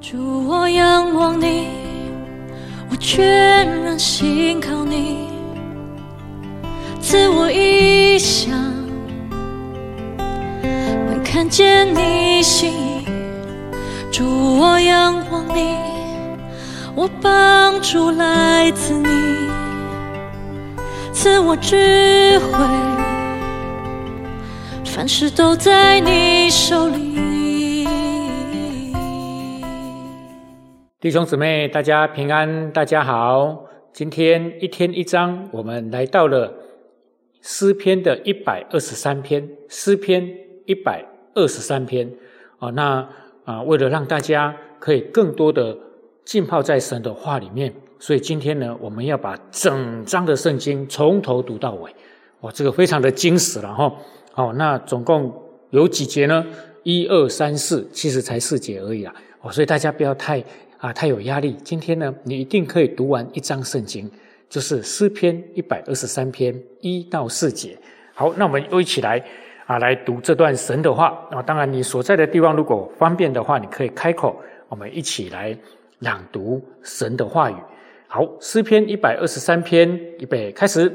主，我仰望你，我全然信靠你，赐我意向，能看见你心意。主，我仰望你，我帮助来自你，赐我智慧，凡事都在你手里。弟兄姊妹，大家平安，大家好。今天一天一章，我们来到了诗篇的一百二十三篇。诗篇一百二十三篇啊，那啊，为了让大家可以更多的浸泡在神的话里面，所以今天呢，我们要把整章的圣经从头读到尾。哇，这个非常的精实了哈。好，那总共有几节呢？一二三四，其实才四节而已啊。哦，所以大家不要太。啊，太有压力。今天呢，你一定可以读完一章圣经，就是诗篇一百二十三篇一到四节。好，那我们又一起来啊，来读这段神的话啊。当然，你所在的地方如果方便的话，你可以开口，我们一起来朗读神的话语。好，诗篇一百二十三篇，预备开始。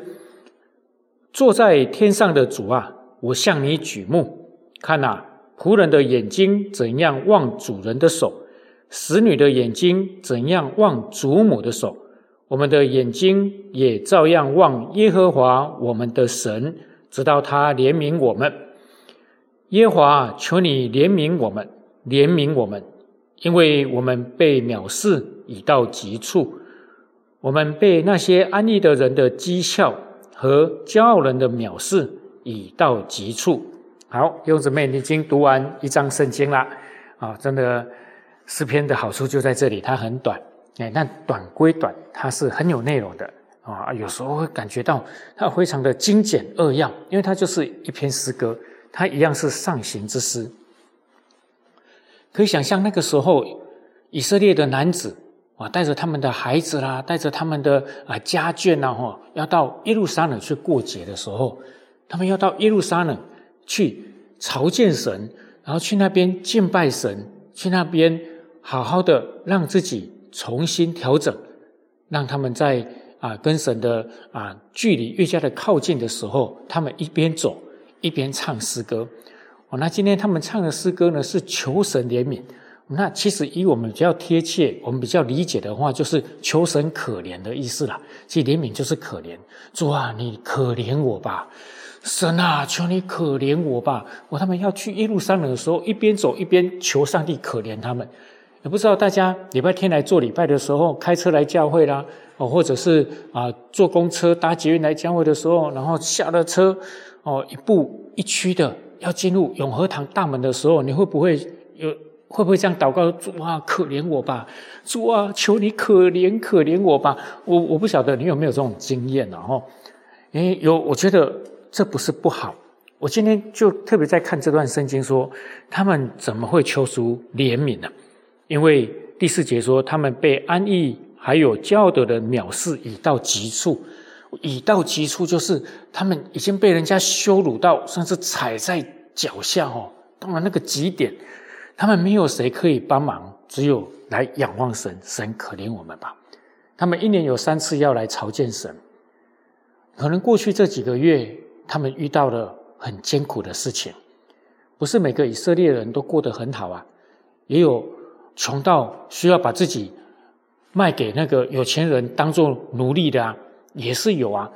坐在天上的主啊，我向你举目，看呐，仆人的眼睛怎样望主人的手。使女的眼睛怎样望祖母的手，我们的眼睛也照样望耶和华我们的神，直到他怜悯我们。耶和华，求你怜悯我们，怜悯我们，因为我们被藐视已到极处，我们被那些安逸的人的讥笑和骄傲人的藐视已到极处。好，柚子妹，你已经读完一章圣经了啊，真的。诗篇的好处就在这里，它很短，哎，但短归短，它是很有内容的啊。有时候会感觉到它非常的精简扼要，因为它就是一篇诗歌，它一样是上行之诗。可以想象那个时候，以色列的男子啊，带着他们的孩子啦，带着他们的啊家眷呐，哈，要到耶路撒冷去过节的时候，他们要到耶路撒冷去朝见神，然后去那边敬拜神，去那边。好好的让自己重新调整，让他们在啊跟神的啊距离越加的靠近的时候，他们一边走一边唱诗歌。哦，那今天他们唱的诗歌呢是求神怜悯。那其实以我们比较贴切、我们比较理解的话，就是求神可怜的意思啦。其实怜悯就是可怜。主啊，你可怜我吧！神啊，求你可怜我吧！我他们要去耶路撒冷的时候，一边走一边求上帝可怜他们。也不知道大家礼拜天来做礼拜的时候，开车来教会啦，哦，或者是啊坐公车搭捷运来教会的时候，然后下了车，哦，一步一趋的要进入永和堂大门的时候，你会不会有会不会这样祷告？主啊，可怜我吧！主啊，求你可怜可怜我吧！我我不晓得你有没有这种经验呢？哈，诶，有，我觉得这不是不好。我今天就特别在看这段圣经，说他们怎么会求出怜悯呢？因为第四节说，他们被安逸还有骄傲的藐视已到极处，已到极处就是他们已经被人家羞辱到，甚至踩在脚下哦，到了那个极点，他们没有谁可以帮忙，只有来仰望神，神可怜我们吧。他们一年有三次要来朝见神，可能过去这几个月，他们遇到了很艰苦的事情，不是每个以色列人都过得很好啊，也有。穷到需要把自己卖给那个有钱人当做奴隶的啊，也是有啊。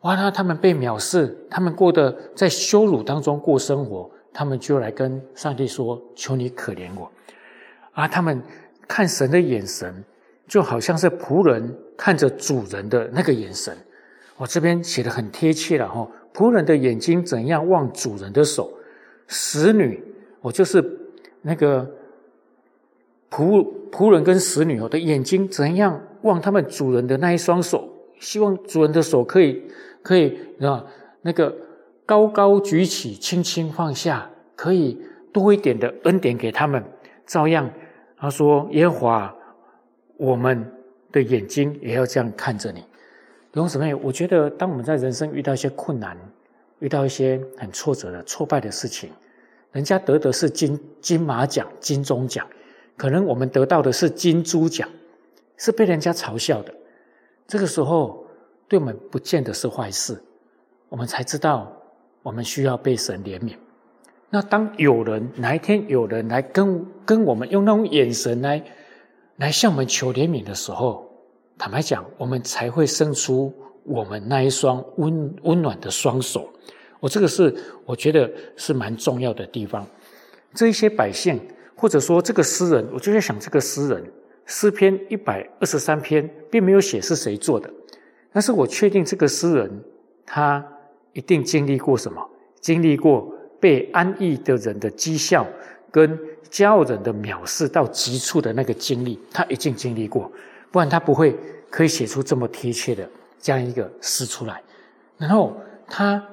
哇，那他们被藐视，他们过得在羞辱当中过生活，他们就来跟上帝说：“求你可怜我。”啊，他们看神的眼神，就好像是仆人看着主人的那个眼神。我这边写的很贴切了哈，仆人的眼睛怎样望主人的手，使女，我就是那个。仆仆人跟使女哦的眼睛怎样望他们主人的那一双手？希望主人的手可以可以啊那个高高举起，轻轻放下，可以多一点的恩典给他们。照样他说耶和华，我们的眼睛也要这样看着你。弟兄姊妹，我觉得当我们在人生遇到一些困难，遇到一些很挫折的挫败的事情，人家得的是金金马奖、金钟奖。可能我们得到的是金猪奖，是被人家嘲笑的。这个时候，对我们不见得是坏事。我们才知道，我们需要被神怜悯。那当有人哪一天有人来跟跟我们用那种眼神来来向我们求怜悯的时候，坦白讲，我们才会伸出我们那一双温温暖的双手。我这个是我觉得是蛮重要的地方。这一些百姓，或者说这个诗人，我就在想，这个诗人诗篇一百二十三篇并没有写是谁做的，但是我确定这个诗人他一定经历过什么，经历过。被安逸的人的讥笑，跟骄傲人的藐视到极处的那个经历，他一定经历过，不然他不会可以写出这么贴切的这样一个诗出来。然后他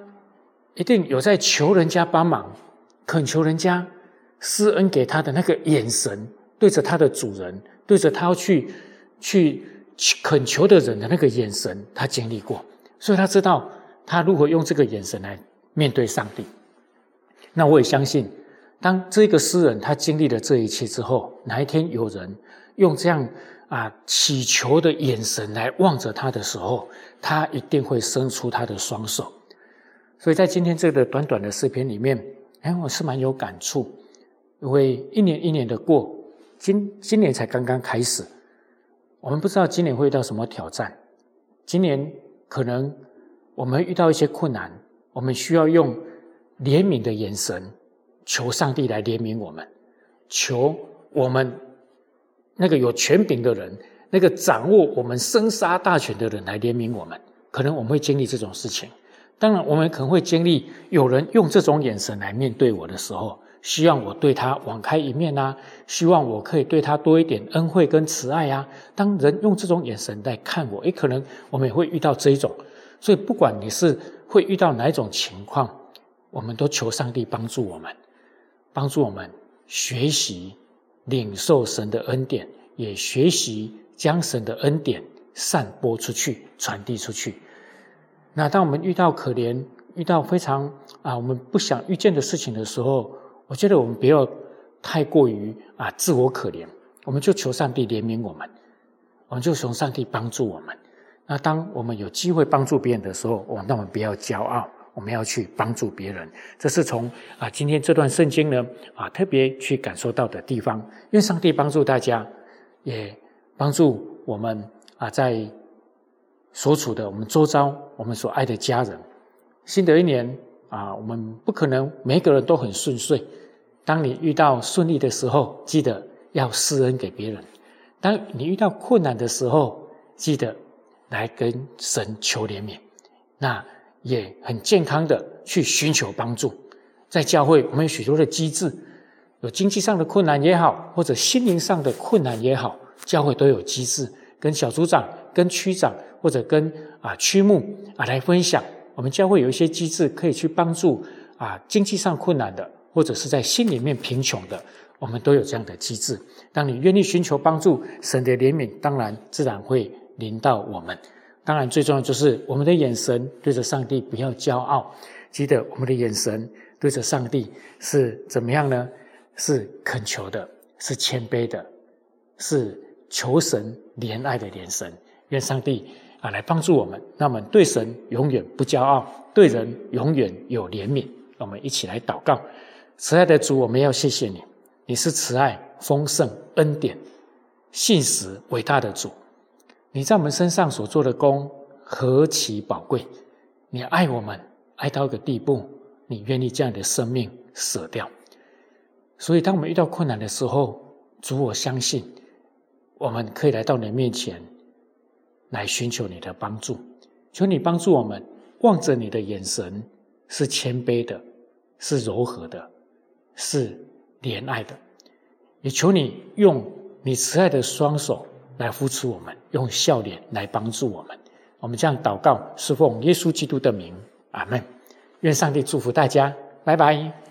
一定有在求人家帮忙，恳求人家施恩给他的那个眼神，对着他的主人，对着他要去去恳求的人的那个眼神，他经历过，所以他知道他如何用这个眼神来面对上帝。那我也相信，当这个诗人他经历了这一切之后，哪一天有人用这样啊祈求的眼神来望着他的时候，他一定会伸出他的双手。所以在今天这个短短的视频里面，哎，我是蛮有感触，因为一年一年的过，今今年才刚刚开始，我们不知道今年会遇到什么挑战，今年可能我们遇到一些困难，我们需要用。怜悯的眼神，求上帝来怜悯我们，求我们那个有权柄的人，那个掌握我们生杀大权的人来怜悯我们。可能我们会经历这种事情，当然我们可能会经历有人用这种眼神来面对我的时候，希望我对他网开一面啊，希望我可以对他多一点恩惠跟慈爱啊。当人用这种眼神来看我，也可能我们也会遇到这一种。所以不管你是会遇到哪一种情况。我们都求上帝帮助我们，帮助我们学习领受神的恩典，也学习将神的恩典散播出去、传递出去。那当我们遇到可怜、遇到非常啊我们不想遇见的事情的时候，我觉得我们不要太过于啊自我可怜，我们就求上帝怜悯我们，我们就求上帝帮助我们。那当我们有机会帮助别人的时候，我那我们不要骄傲。我们要去帮助别人，这是从啊今天这段圣经呢啊特别去感受到的地方。愿上帝帮助大家，也帮助我们啊在所处的我们周遭，我们所爱的家人。新的一年啊，我们不可能每个人都很顺遂。当你遇到顺利的时候，记得要施恩给别人；当你遇到困难的时候，记得来跟神求怜悯。那。也很健康的去寻求帮助，在教会我们有许多的机制，有经济上的困难也好，或者心灵上的困难也好，教会都有机制，跟小组长、跟区长或者跟啊区牧啊来分享。我们教会有一些机制可以去帮助啊经济上困难的，或者是在心里面贫穷的，我们都有这样的机制。当你愿意寻求帮助，神的怜悯当然自然会临到我们。当然，最重要就是我们的眼神对着上帝，不要骄傲。记得我们的眼神对着上帝是怎么样呢？是恳求的，是谦卑的，是求神怜爱的眼神。愿上帝来帮助我们，那么对神永远不骄傲，对人永远有怜悯。我们一起来祷告：慈爱的主，我们要谢谢你，你是慈爱、丰盛、恩典、信实、伟大的主。你在我们身上所做的功何其宝贵！你爱我们爱到一个地步，你愿意将你的生命舍掉。所以，当我们遇到困难的时候，主，我相信我们可以来到你面前，来寻求你的帮助。求你帮助我们，望着你的眼神是谦卑的，是柔和的，是怜爱的。也求你用你慈爱的双手。来扶持我们，用笑脸来帮助我们。我们这样祷告，是奉耶稣基督的名，阿门。愿上帝祝福大家，拜拜。